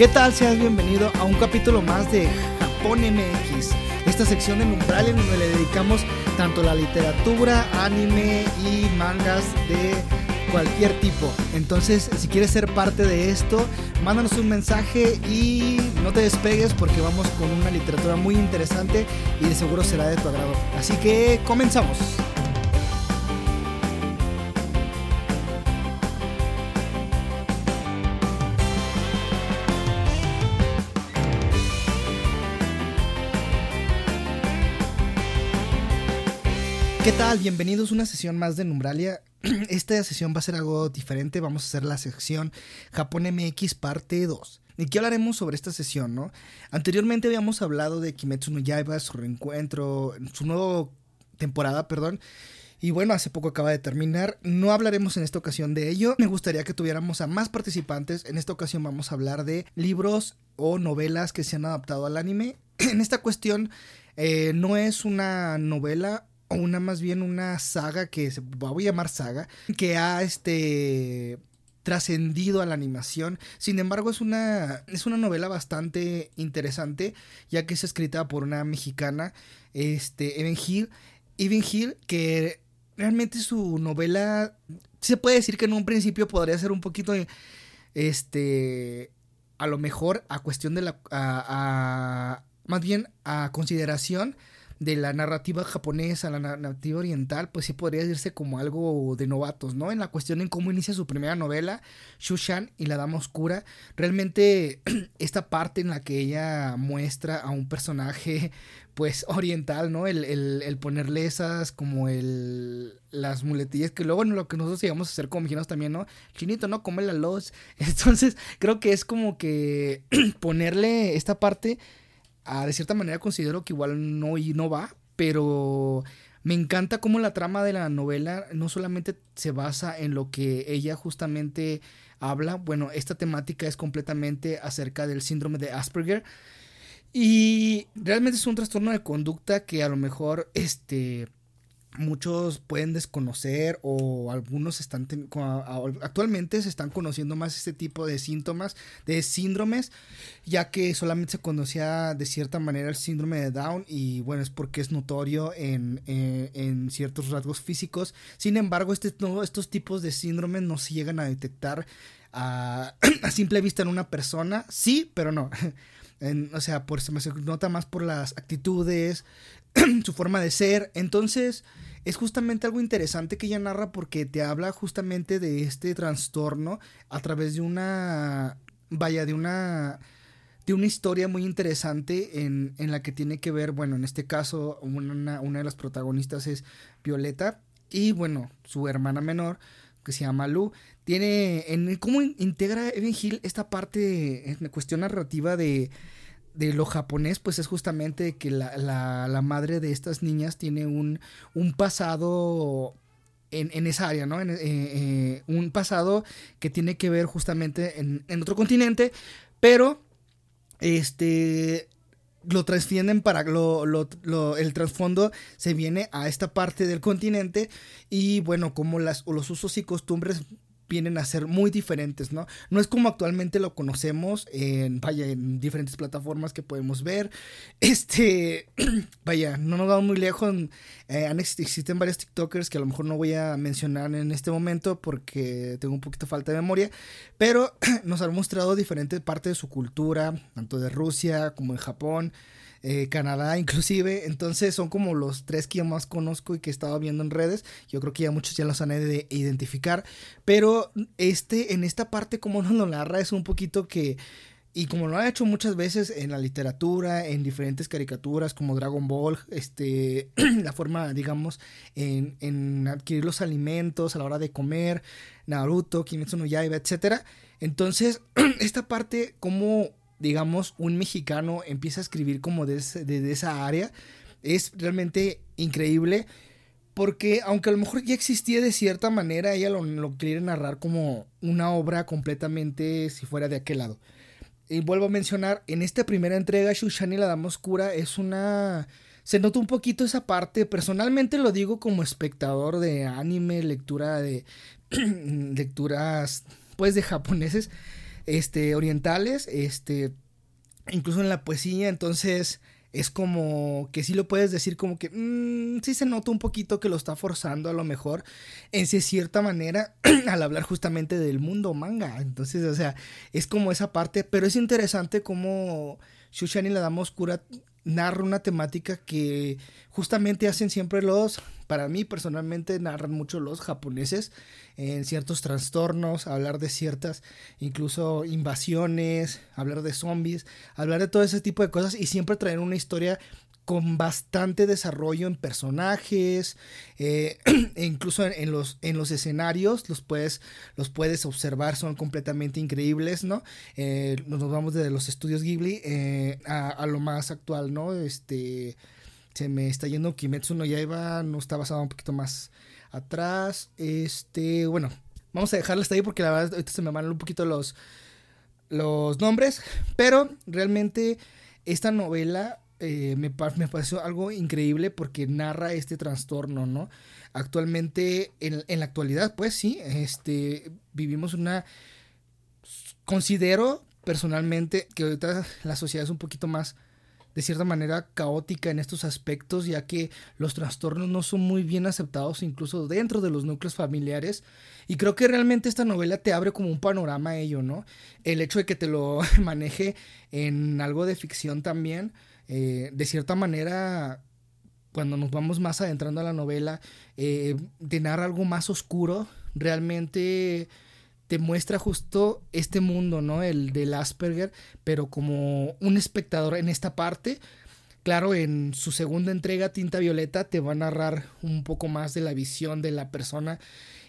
¿Qué tal? Seas bienvenido a un capítulo más de Japón MX, esta sección de Umbral en donde le dedicamos tanto la literatura, anime y mangas de cualquier tipo. Entonces, si quieres ser parte de esto, mándanos un mensaje y no te despegues porque vamos con una literatura muy interesante y de seguro será de tu agrado. Así que comenzamos. ¿Qué tal? Bienvenidos a una sesión más de Numbralia. Esta sesión va a ser algo diferente. Vamos a hacer la sección Japón MX parte 2. ¿Y qué hablaremos sobre esta sesión, no? Anteriormente habíamos hablado de Kimetsu no Yaiba, su reencuentro, su nueva temporada, perdón. Y bueno, hace poco acaba de terminar. No hablaremos en esta ocasión de ello. Me gustaría que tuviéramos a más participantes. En esta ocasión vamos a hablar de libros o novelas que se han adaptado al anime. En esta cuestión eh, no es una novela una más bien una saga que se voy a llamar saga que ha este trascendido a la animación. Sin embargo, es una es una novela bastante interesante ya que es escrita por una mexicana, este Evan Hill, Evan Hill que realmente su novela se puede decir que en un principio podría ser un poquito este a lo mejor a cuestión de la a, a más bien a consideración de la narrativa japonesa, la narrativa oriental, pues sí podría decirse como algo de novatos, ¿no? En la cuestión en cómo inicia su primera novela, Shushan y la Dama Oscura, realmente esta parte en la que ella muestra a un personaje, pues oriental, ¿no? El, el, ponerle esas como el las muletillas que luego lo que nosotros íbamos a hacer como mexicanos también, ¿no? Chinito, ¿no? Come la luz. Entonces, creo que es como que ponerle esta parte de cierta manera considero que igual no, y no va, pero me encanta cómo la trama de la novela no solamente se basa en lo que ella justamente habla, bueno, esta temática es completamente acerca del síndrome de Asperger y realmente es un trastorno de conducta que a lo mejor este muchos pueden desconocer o algunos están actualmente se están conociendo más este tipo de síntomas de síndromes ya que solamente se conocía de cierta manera el síndrome de Down y bueno es porque es notorio en, en, ciertos rasgos físicos. Sin embargo este, estos tipos de síndromes no se llegan a detectar a, a simple vista en una persona. Sí pero no. O sea por se nota más por las actitudes su forma de ser. Entonces, es justamente algo interesante que ella narra porque te habla justamente de este trastorno a través de una, vaya, de una, de una historia muy interesante en, en la que tiene que ver, bueno, en este caso, una, una de las protagonistas es Violeta y, bueno, su hermana menor que se llama Lu, tiene en cómo integra Evan Hill esta parte, en cuestión narrativa de de lo japonés, pues es justamente que la, la, madre de estas niñas tiene un, un pasado en, en, esa área, ¿no? En, eh, eh, un pasado que tiene que ver justamente en, en otro continente, pero este lo transfienden para lo, lo, el trasfondo se viene a esta parte del continente y bueno como las los usos y costumbres vienen a ser muy diferentes, ¿no? No es como actualmente lo conocemos en, vaya, en diferentes plataformas que podemos ver. Este, vaya, no nos vamos muy lejos. Eh, existen varios TikTokers que a lo mejor no voy a mencionar en este momento porque tengo un poquito falta de memoria, pero nos han mostrado diferentes partes de su cultura, tanto de Rusia como de Japón. Eh, Canadá inclusive. Entonces son como los tres que yo más conozco y que he estado viendo en redes. Yo creo que ya muchos ya los han de identificar. Pero este, en esta parte como nos lo narra es un poquito que... Y como lo ha hecho muchas veces en la literatura, en diferentes caricaturas como Dragon Ball, este, la forma, digamos, en, en, adquirir los alimentos a la hora de comer, Naruto, Kimetsu no Yaiba, etc. Entonces, esta parte, como digamos, un mexicano empieza a escribir como desde de, esa área, es realmente increíble. Porque aunque a lo mejor ya existía de cierta manera, ella lo, lo quiere narrar como una obra completamente si fuera de aquel lado. Y vuelvo a mencionar, en esta primera entrega, Shushani la Dama Oscura es una... Se nota un poquito esa parte, personalmente lo digo como espectador de anime, lectura de... lecturas pues de japoneses este, orientales, este, incluso en la poesía, entonces es como que sí lo puedes decir como que mmm, sí se nota un poquito que lo está forzando a lo mejor en cierta manera al hablar justamente del mundo manga. Entonces, o sea, es como esa parte, pero es interesante como Shushani la Dama Oscura narra una temática que justamente hacen siempre los, para mí personalmente narran mucho los japoneses en ciertos trastornos, hablar de ciertas incluso invasiones, hablar de zombies, hablar de todo ese tipo de cosas y siempre traer una historia con bastante desarrollo en personajes, eh, e incluso en, los, en los escenarios, los puedes, los puedes observar, son completamente increíbles, ¿no? Eh, nos vamos desde los estudios Ghibli eh, a, lo más actual, ¿no? Este, se me está yendo Kimetsu no Yaiba, no está basado un poquito más atrás, este, bueno, vamos a dejarla hasta ahí porque la verdad ahorita se me van un poquito los, los nombres, pero realmente esta novela eh, me, me, pareció algo increíble porque narra este trastorno, ¿no? Actualmente, en, en, la actualidad, pues sí, este, vivimos una... Considero personalmente que ahorita la sociedad es un poquito más, de cierta manera, caótica en estos aspectos, ya que los trastornos no son muy bien aceptados incluso dentro de los núcleos familiares. Y creo que realmente esta novela te abre como un panorama a ello, ¿no? El hecho de que te lo maneje en algo de ficción también eh, de cierta manera, cuando nos vamos más adentrando a la novela, eh, de narrar algo más oscuro, realmente te muestra justo este mundo, ¿no? El del Asperger, pero como un espectador en esta parte. Claro, en su segunda entrega, Tinta Violeta, te va a narrar un poco más de la visión de la persona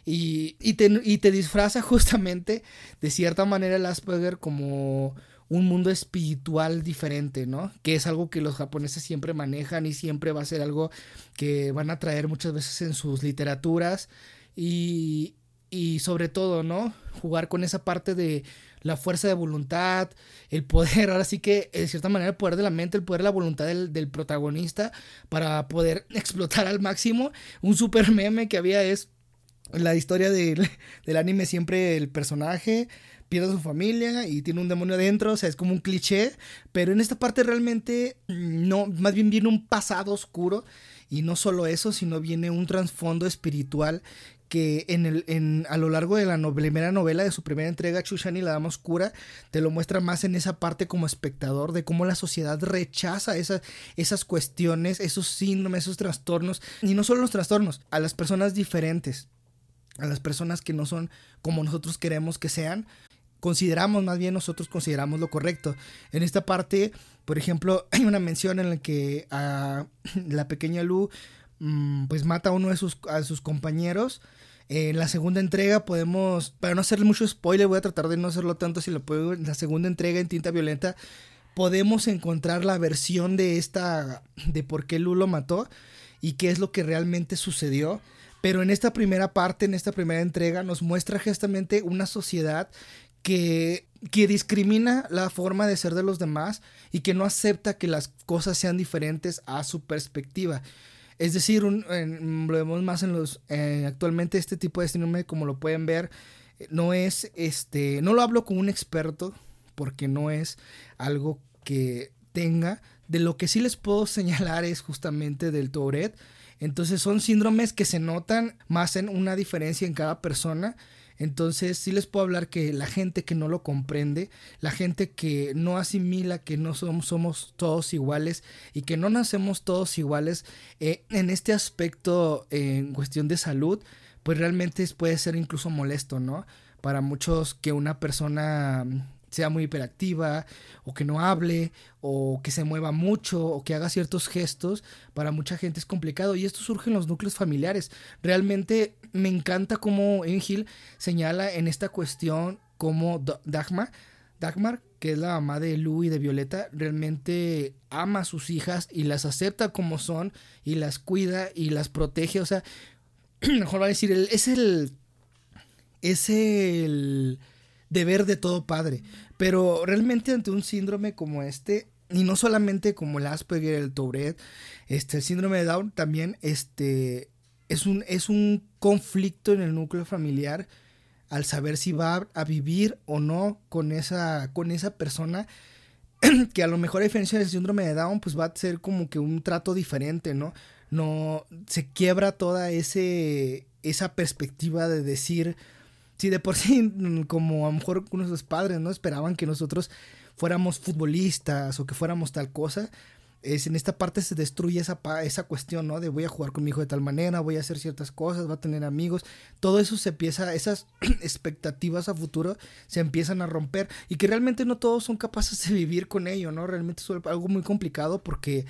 y, y, te, y te disfraza justamente de cierta manera el Asperger como un mundo espiritual diferente, ¿no? Que es algo que los japoneses siempre manejan y siempre va a ser algo que van a traer muchas veces en sus literaturas y, y sobre todo, ¿no? Jugar con esa parte de la fuerza de voluntad, el poder, ahora sí que de cierta manera el poder de la mente, el poder de la voluntad del, del protagonista para poder explotar al máximo. Un super meme que había es la historia del, del anime siempre el personaje pierde a su familia y tiene un demonio adentro, o sea, es como un cliché, pero en esta parte realmente mm, no, más bien viene un pasado oscuro y no solo eso, sino viene un trasfondo espiritual que en el, en, a lo largo de la primera novela de su primera entrega, Chushani, la Dama Oscura, te lo muestra más en esa parte como espectador de cómo la sociedad rechaza esas, esas cuestiones, esos síndromes, esos trastornos, y no solo los trastornos, a las personas diferentes, a las personas que no son como nosotros queremos que sean, consideramos, más bien nosotros consideramos lo correcto. En esta parte, por ejemplo, hay una mención en la que la pequeña Lu mm, pues mata a uno de sus, a sus compañeros. En la segunda entrega podemos, para no hacerle mucho spoiler, voy a tratar de no hacerlo tanto si lo puedo. En la segunda entrega en Tinta Violenta podemos encontrar la versión de esta, de por qué Lu lo mató y qué es lo que realmente sucedió. Pero en esta primera parte, en esta primera entrega, nos muestra justamente una sociedad que, discrimina la forma de ser de los demás y que no acepta que las cosas sean diferentes a su perspectiva. Es decir, un, lo vemos más en los actualmente este tipo de síndrome como lo pueden ver no es este no lo hablo con un experto porque no es algo que tenga de lo que sí les puedo señalar es justamente del Tourette entonces son síndromes que se notan más en una diferencia en cada persona entonces sí les puedo hablar que la gente que no lo comprende, la gente que no asimila que no somos, somos todos iguales y que no nacemos todos iguales eh, en este aspecto en cuestión de salud, pues realmente puede ser incluso molesto, ¿no? Para muchos que una persona sea muy hiperactiva o que no hable o que se mueva mucho o que haga ciertos gestos, para mucha gente es complicado y esto surge en los núcleos familiares. Realmente me encanta cómo Engil señala en esta cuestión cómo Dagmar, Dagmar, que es la mamá de Lu y de Violeta, realmente ama a sus hijas y las acepta como son y las cuida y las protege, o sea, mejor va a decir, es el es el deber de todo padre. Pero realmente ante un síndrome como este, y no solamente como el Asperger, el Tourette, este, el síndrome de Down también este, es, un, es un conflicto en el núcleo familiar al saber si va a vivir o no con esa, con esa persona que a lo mejor a diferencia del síndrome de Down, pues va a ser como que un trato diferente, ¿no? No se quiebra toda ese, esa perspectiva de decir, si de por sí, como a lo mejor nuestros padres, ¿no? Esperaban que nosotros fuéramos futbolistas o que fuéramos tal cosa, es, en esta parte se destruye esa, esa cuestión, ¿no? De voy a jugar con mi hijo de tal manera, voy a hacer ciertas cosas, va a tener amigos. Todo eso se empieza, esas expectativas a futuro se empiezan a romper y que realmente no todos son capaces de vivir con ello, ¿no? Realmente es algo muy complicado porque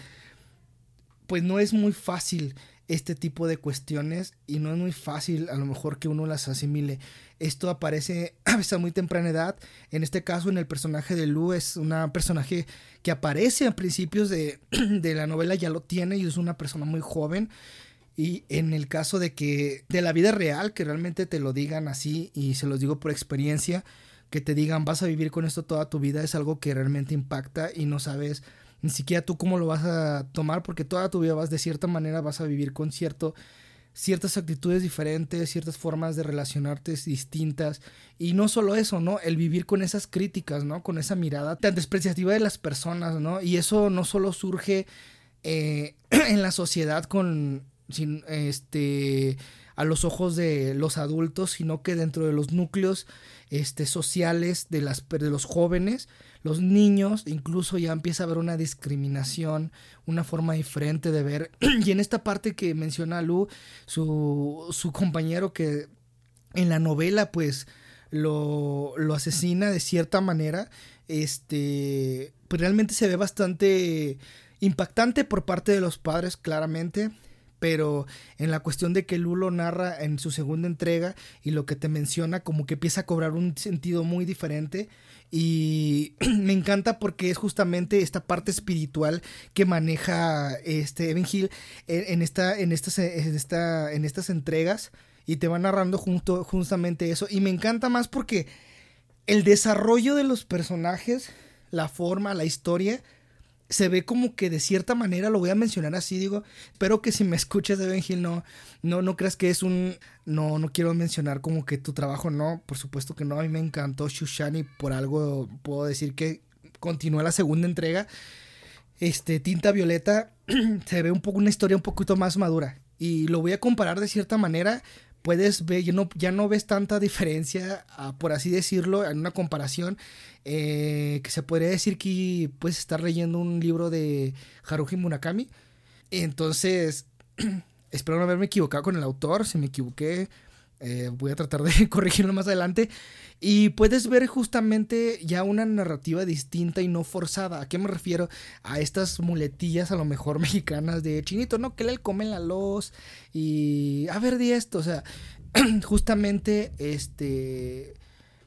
pues no es muy fácil este tipo de cuestiones y no es muy fácil a lo mejor que uno las asimile. Esto aparece a veces a muy temprana edad. En este caso, en el personaje de Lu, es una personaje que aparece a principios de, de la novela, ya lo tiene y es una persona muy joven. Y en el caso de que de la vida real, que realmente te lo digan así, y se los digo por experiencia, que te digan vas a vivir con esto toda tu vida, es algo que realmente impacta y no sabes ni siquiera tú cómo lo vas a tomar, porque toda tu vida vas de cierta manera, vas a vivir con cierto, ciertas actitudes diferentes, ciertas formas de relacionarte distintas. Y no solo eso, ¿no? El vivir con esas críticas, ¿no? Con esa mirada tan despreciativa de las personas, ¿no? Y eso no solo surge eh, en la sociedad con, sin, este, a los ojos de los adultos, sino que dentro de los núcleos este, sociales de, las, de los jóvenes, los niños, incluso ya empieza a haber una discriminación, una forma diferente de ver. y en esta parte que menciona Lu, su, su compañero que en la novela pues lo, lo asesina de cierta manera, este, pues realmente se ve bastante impactante por parte de los padres, claramente pero en la cuestión de que Lulo narra en su segunda entrega y lo que te menciona como que empieza a cobrar un sentido muy diferente. Y me encanta porque es justamente esta parte espiritual que maneja este Evan Hill en, esta, en, estas, en, esta, en estas entregas y te va narrando junto, justamente eso. Y me encanta más porque el desarrollo de los personajes, la forma, la historia, se ve como que de cierta manera, lo voy a mencionar así, digo, espero que si me escuchas Ben Hill no, no, no creas que es un, no, no quiero mencionar como que tu trabajo, no, por supuesto que no, a mí me encantó Shushani, por algo puedo decir que continúa la segunda entrega, este, Tinta Violeta, se ve un poco una historia un poquito más madura, y lo voy a comparar de cierta manera, puedes ver, ya no, ya no ves tanta diferencia, ah, por así decirlo, en una comparación eh, que se podría decir que puedes estar leyendo un libro de Haruhi Murakami. Entonces, espero no haberme equivocado con el autor. Si me equivoqué, eh, voy a tratar de corregirlo más adelante. Y puedes ver justamente ya una narrativa distinta y no forzada. ¿A qué me refiero? A estas muletillas a lo mejor mexicanas de chinito, ¿no? Que le comen la luz y... A ver, di esto. O sea, justamente este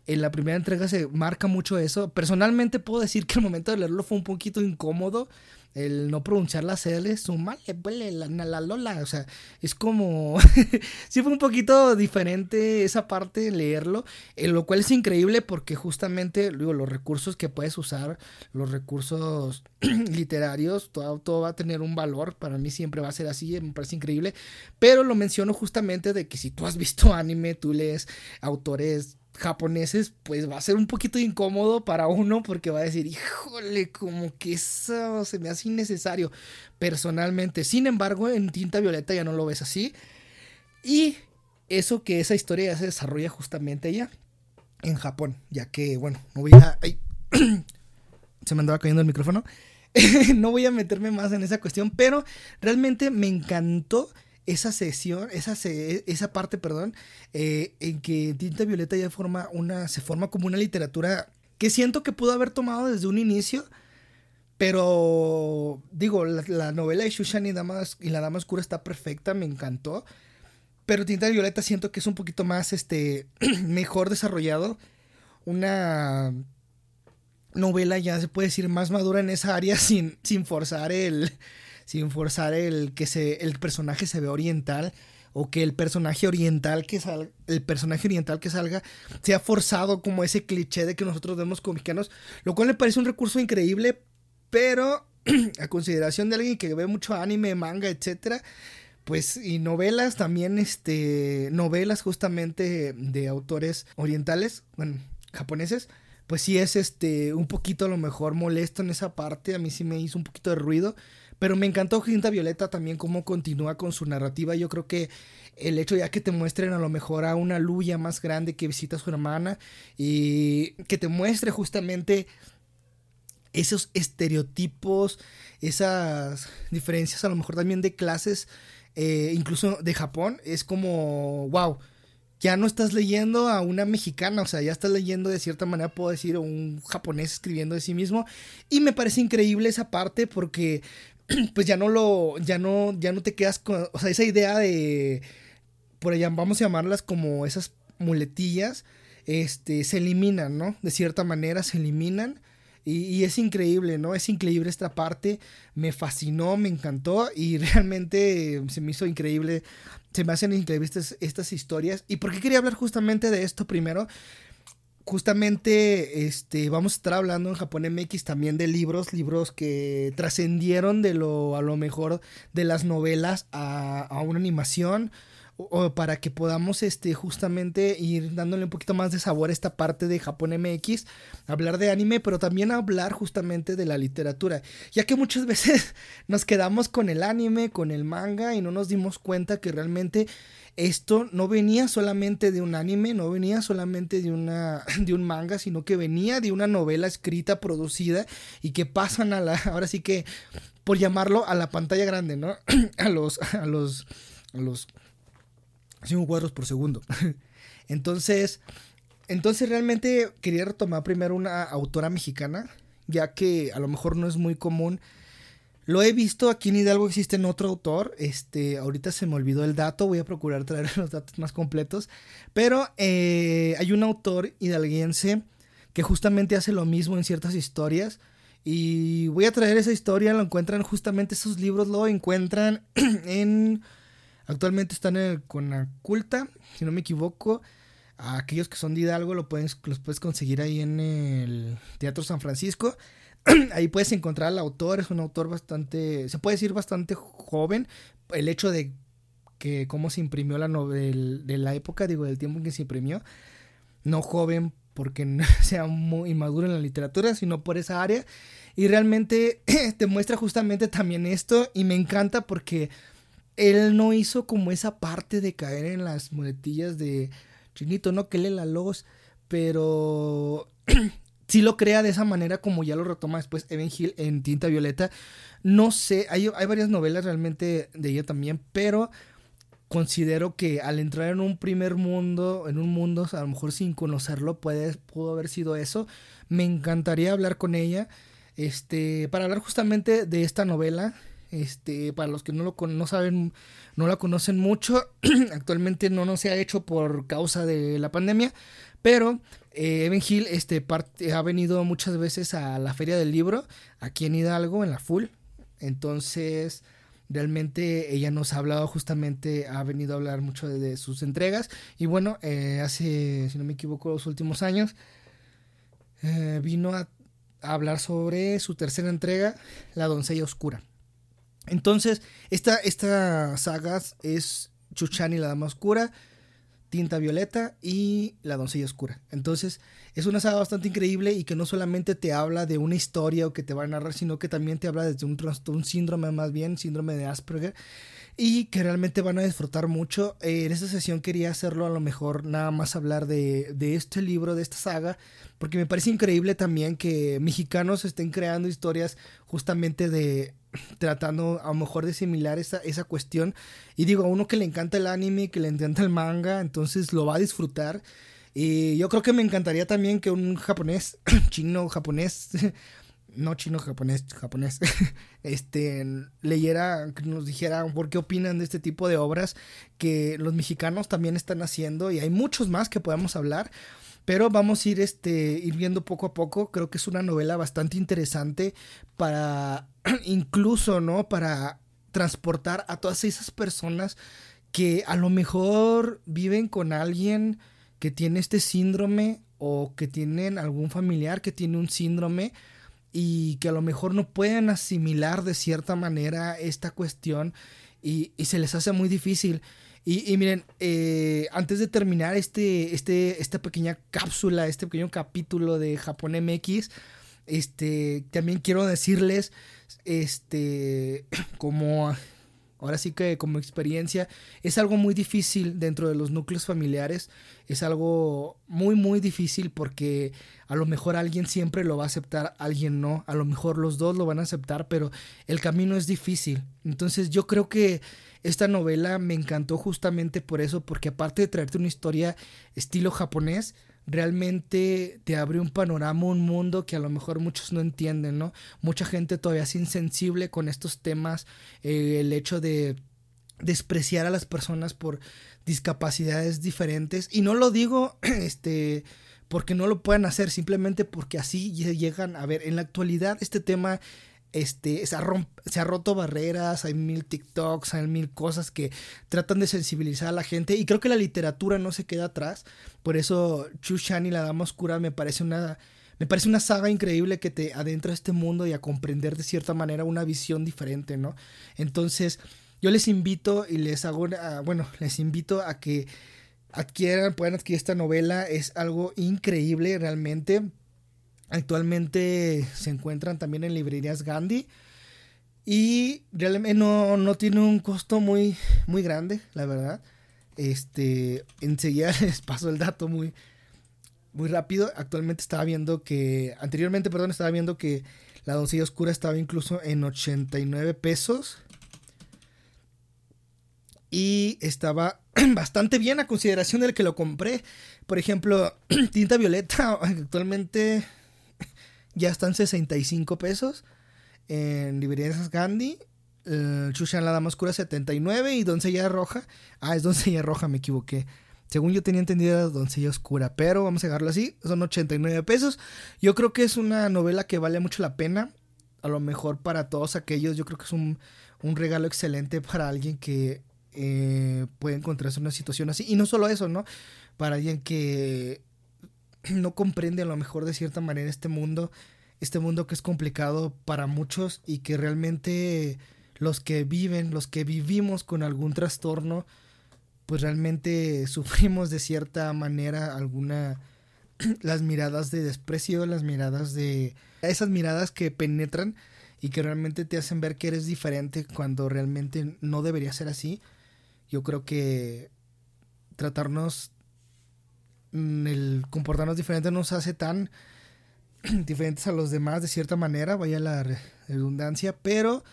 en la primera entrega se marca mucho eso. Personalmente puedo decir que el momento de leerlo fue un poquito incómodo. El no pronunciar las L, su mal, la, la, lola. O sea, es como. sí, fue un poquito diferente esa parte leerlo. En lo cual es increíble porque justamente, digo, los recursos que puedes usar, los recursos literarios, todo, todo va a tener un valor. Para mí siempre va a ser así, me parece increíble. Pero lo menciono justamente de que si tú has visto anime, tú lees autores japoneses, pues va a ser un poquito incómodo para uno porque va a decir, híjole, como que eso se me hace innecesario personalmente. Sin embargo, en Tinta Violeta ya no lo ves así. Y eso que esa historia ya se desarrolla justamente allá en Japón, ya que, bueno, no voy a... se me andaba cayendo el micrófono. no voy a meterme más en esa cuestión, pero realmente me encantó esa sesión, esa, esa parte, perdón, eh, en que Tinta Violeta ya forma una, se forma como una literatura que siento que pudo haber tomado desde un inicio, pero digo, la, novela de Shushan y, Damas, y la Dama Oscura está perfecta, me encantó, pero Tinta Violeta siento que es un poquito más, este, mejor desarrollado, una novela ya se puede decir más madura en esa área sin, sin forzar el sin forzar el que se, el personaje se vea oriental o que el personaje oriental que salga, el personaje oriental que salga sea forzado como ese cliché de que nosotros vemos como mexicanos, lo cual me parece un recurso increíble, pero a consideración de alguien que ve mucho anime, manga, etcétera, pues y novelas también este novelas justamente de autores orientales bueno japoneses pues sí es este un poquito a lo mejor molesto en esa parte a mí sí me hizo un poquito de ruido pero me encantó Ginta Violeta también cómo continúa con su narrativa yo creo que el hecho ya que te muestren a lo mejor a una Luya más grande que visita a su hermana y que te muestre justamente esos estereotipos, esas diferencias a lo mejor también de clases, eh, incluso de Japón, es como, wow, ya no estás leyendo a una mexicana, o sea, ya estás leyendo de cierta manera, puedo decir, un japonés escribiendo de sí mismo. Y me parece increíble esa parte porque pues ya no lo, ya no, ya no te quedas con, o sea, esa idea de, por allá vamos a llamarlas como esas muletillas, este, se eliminan, ¿no? De cierta manera se eliminan. Y, es increíble, ¿no? Es increíble esta parte. Me fascinó, me encantó y realmente se me hizo increíble. Se me hacen increíbles estas, historias. ¿Y por qué quería hablar justamente de esto primero? Justamente este, vamos a estar hablando en Japón MX también de libros, libros que trascendieron de lo, a lo mejor, de las novelas a, a una animación o para que podamos este justamente ir dándole un poquito más de sabor a esta parte de Japón MX, hablar de anime, pero también hablar justamente de la literatura, ya que muchas veces nos quedamos con el anime, con el manga y no nos dimos cuenta que realmente esto no venía solamente de un anime, no venía solamente de una de un manga, sino que venía de una novela escrita, producida y que pasan a la ahora sí que por llamarlo a la pantalla grande, ¿no? a los a los a los 5 cuadros por segundo. entonces, entonces realmente quería retomar primero una autora mexicana, ya que a lo mejor no es muy común. Lo he visto aquí en Hidalgo existe otro autor, este, ahorita se me olvidó el dato, voy a procurar traer los datos más completos, pero eh, hay un autor hidalguense que justamente hace lo mismo en ciertas historias y voy a traer esa historia, lo encuentran justamente esos libros, lo encuentran en Actualmente están en el Conaculta, si no me equivoco. A aquellos que son de Hidalgo lo puedes, los puedes conseguir ahí en el Teatro San Francisco. ahí puedes encontrar al autor, es un autor bastante, se puede decir bastante joven. El hecho de que cómo se imprimió la novela de la época, digo, del tiempo en que se imprimió. No joven porque sea muy inmaduro en la literatura, sino por esa área. Y realmente te muestra justamente también esto y me encanta porque él no hizo como esa parte de caer en las muletillas de chinito, no que lee la luz, pero sí lo crea de esa manera como ya lo retoma después Evan Hill en Tinta Violeta. No sé, hay, hay varias novelas realmente de ella también, pero considero que al entrar en un primer mundo, en un mundo a lo mejor sin conocerlo, puede, pudo haber sido eso. Me encantaría hablar con ella, este, para hablar justamente de esta novela este, para los que no lo no saben, no la conocen mucho, actualmente no, no se ha hecho por causa de la pandemia, pero eh, Evan Hill este, ha venido muchas veces a la Feria del Libro, aquí en Hidalgo, en la Full. Entonces, realmente ella nos ha hablado justamente, ha venido a hablar mucho de, sus entregas. Y bueno, eh, hace, si no me equivoco, los últimos años, eh, vino a hablar sobre su tercera entrega, La doncella oscura. Entonces, esta, esta saga es Chuchani la Dama Oscura, Tinta Violeta y La Doncella Oscura. Entonces, es una saga bastante increíble y que no solamente te habla de una historia o que te va a narrar, sino que también te habla de un, síndrome más bien, síndrome de Asperger, y que realmente van a disfrutar mucho. Eh, en esta sesión quería hacerlo a lo mejor nada más hablar de este libro, de esta saga, porque me parece increíble también que mexicanos estén creando historias justamente de tratando a lo mejor de similar esa, esa cuestión. Y digo, a uno que le encanta el anime, que le encanta el manga, entonces lo va a disfrutar. Y yo creo que me encantaría también que un japonés, chino, japonés, no chino, japonés, japonés, este, leyera, que nos dijera por qué opinan de este tipo de obras que los mexicanos también están haciendo y hay muchos más que podemos hablar. Pero vamos a ir, este, ir viendo poco a poco. Creo que es una novela bastante interesante para incluso, ¿no? Para transportar a todas esas personas que a lo mejor viven con alguien que tiene este síndrome o que tienen algún familiar que tiene un síndrome y que a lo mejor no pueden asimilar de cierta manera esta cuestión y, se les hace muy difícil. Y, miren, eh, antes de terminar este, este, esta pequeña cápsula, este pequeño capítulo de Japón MX, este, también quiero decirles, este, como ahora sí que como experiencia, es algo muy difícil dentro de los núcleos familiares, es algo muy muy difícil porque a lo mejor alguien siempre lo va a aceptar, alguien no, a lo mejor los dos lo van a aceptar, pero el camino es difícil. Entonces yo creo que esta novela me encantó justamente por eso, porque aparte de traerte una historia estilo japonés, realmente te abre un panorama, un mundo que a lo mejor muchos no entienden, ¿no? Mucha gente todavía es insensible con estos temas, eh, el hecho de despreciar a las personas por discapacidades diferentes y no lo digo este porque no lo puedan hacer simplemente porque así llegan a ver en la actualidad este tema este, se ha, roto barreras, hay mil TikToks, hay mil cosas que tratan de sensibilizar a la gente y creo que la literatura no se queda atrás, por eso Chu Shan y la Dama Oscura me parece una... Me parece una saga increíble que te adentra a este mundo y a comprender de cierta manera una visión diferente, ¿no? Entonces, yo les invito y les hago, bueno, les invito a que adquieran, puedan adquirir esta novela, es algo increíble realmente Actualmente se encuentran también en librerías Gandhi. Y realmente no, no tiene un costo muy, muy grande, la verdad. Este, enseguida les paso el dato muy, muy rápido. Actualmente estaba viendo que, anteriormente, perdón, estaba viendo que la doncella oscura estaba incluso en 89 pesos. Y estaba bastante bien a consideración del que lo compré. Por ejemplo, tinta violeta actualmente ya están 65 pesos. En librerías Gandhi, eh, Chushan la Dama Oscura 79 y Doncella Roja. Ah, es Doncella Roja, me equivoqué. Según yo tenía entendido Doncella Oscura, pero vamos a dejarlo así, son 89 pesos. Yo creo que es una novela que vale mucho la pena. A lo mejor para todos aquellos, yo creo que es un, un regalo excelente para alguien que eh, puede encontrarse en una situación así. Y no solo eso, ¿no? Para alguien que no comprende a lo mejor de cierta manera este mundo, este mundo que es complicado para muchos y que realmente los que viven, los que vivimos con algún trastorno, pues realmente sufrimos de cierta manera alguna las miradas de desprecio, las miradas de esas miradas que penetran y que realmente te hacen ver que eres diferente cuando realmente no debería ser así. Yo creo que tratarnos el comportarnos diferente nos hace tan diferentes a los demás de cierta manera, vaya la redundancia, pero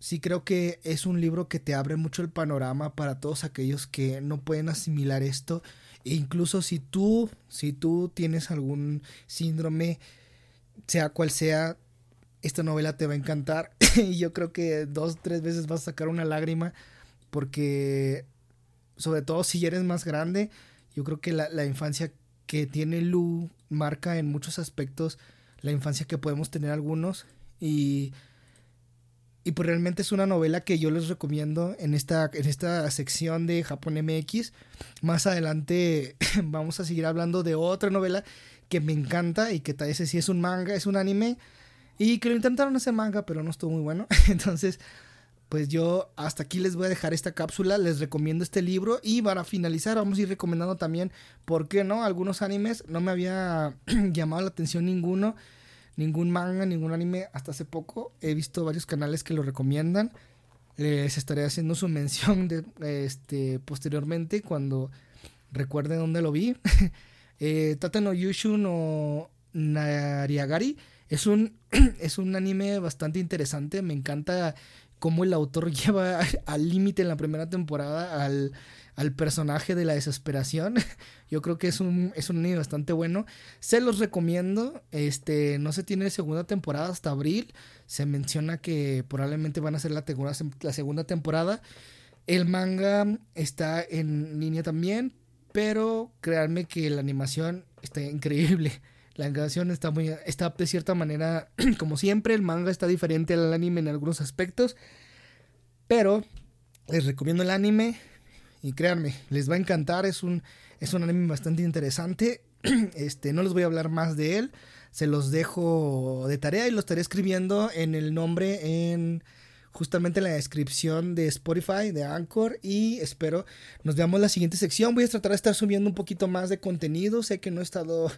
sí creo que es un libro que te abre mucho el panorama para todos aquellos que no pueden asimilar esto. E incluso si tú si tú tienes algún síndrome sea cual sea esta novela te va a encantar. Y yo creo que dos tres veces vas a sacar una lágrima porque sobre todo si eres más grande yo creo que la, infancia que tiene Lu marca en muchos aspectos la infancia que podemos tener algunos y y pues realmente es una novela que yo les recomiendo en esta, en esta sección de Japón MX. Más adelante vamos a seguir hablando de otra novela que me encanta y que tal vez sí es un manga, es un anime. Y que lo intentaron hacer manga, pero no estuvo muy bueno. Entonces pues yo hasta aquí les voy a dejar esta cápsula, les recomiendo este libro y para finalizar vamos a ir recomendando también, ¿por qué no? Algunos animes, no me había llamado la atención ninguno, ningún manga, ningún anime hasta hace poco, he visto varios canales que lo recomiendan, les estaré haciendo su mención este, posteriormente cuando recuerden dónde lo vi. eh, Tate no Yushu no Nariagari es un, es un anime bastante interesante, me encanta cómo el autor lleva al límite en la primera temporada al, personaje de la desesperación. Yo creo que es un, es un anime bastante bueno. Se los recomiendo. Este, no se tiene segunda temporada hasta abril. Se menciona que probablemente van a ser la, la segunda temporada. El manga está en línea también. Pero créanme que la animación está increíble. La animación está muy. está de cierta manera. Como siempre, el manga está diferente al anime en algunos aspectos. Pero les recomiendo el anime. Y créanme, les va a encantar. Es un, es un anime bastante interesante. Este, no les voy a hablar más de él. Se los dejo de tarea y lo estaré escribiendo en el nombre en justamente en la descripción de Spotify, de Anchor. Y espero nos veamos en la siguiente sección. Voy a tratar de estar subiendo un poquito más de contenido. Sé que no he estado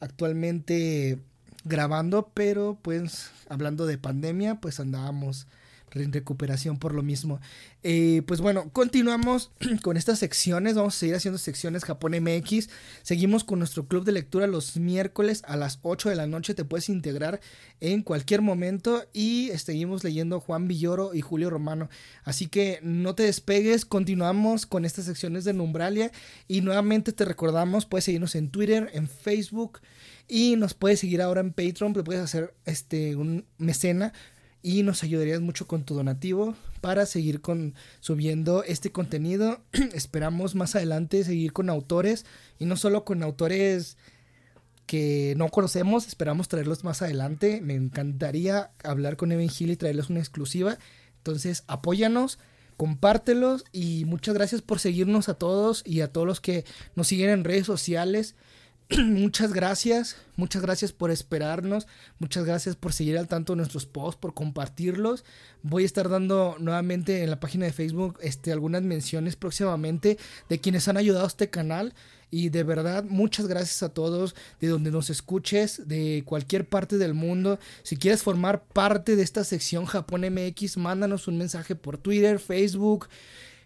actualmente grabando, pero pues hablando de pandemia, pues andábamos recuperación por lo mismo. Eh, pues bueno, continuamos con estas secciones. Vamos a seguir haciendo secciones Japón MX. Seguimos con nuestro club de lectura los miércoles a las 8 de la noche. Te puedes integrar en cualquier momento. Y seguimos leyendo Juan Villoro y Julio Romano. Así que no te despegues. Continuamos con estas secciones de Numbralia. Y nuevamente te recordamos, puedes seguirnos en Twitter, en Facebook. Y nos puedes seguir ahora en Patreon. Puedes hacer este un mecena y nos ayudarías mucho con tu donativo para seguir con subiendo este contenido. Esperamos más adelante seguir con autores y no solo con autores que no conocemos, esperamos traerlos más adelante. Me encantaría hablar con Evan Hill y traerles una exclusiva. Entonces, apóyanos, compártelos y muchas gracias por seguirnos a todos y a todos los que nos siguen en redes sociales. muchas gracias, muchas gracias por esperarnos, muchas gracias por seguir al tanto de nuestros posts, por compartirlos. Voy a estar dando nuevamente en la página de Facebook este, algunas menciones próximamente de quienes han ayudado a este canal. Y de verdad, muchas gracias a todos de donde nos escuches, de cualquier parte del mundo. Si quieres formar parte de esta sección Japón MX, mándanos un mensaje por Twitter, Facebook,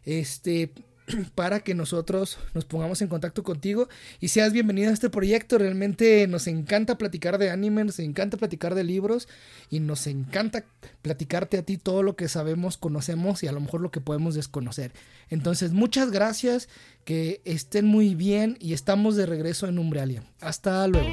este, para que nosotros nos pongamos en contacto contigo y seas bienvenido a este proyecto. Realmente nos encanta platicar de anime, nos encanta platicar de libros y nos encanta platicarte a ti todo lo que sabemos, conocemos y a lo mejor lo que podemos desconocer. Entonces, muchas gracias, que estén muy bien y estamos de regreso en Umbralia. Hasta luego.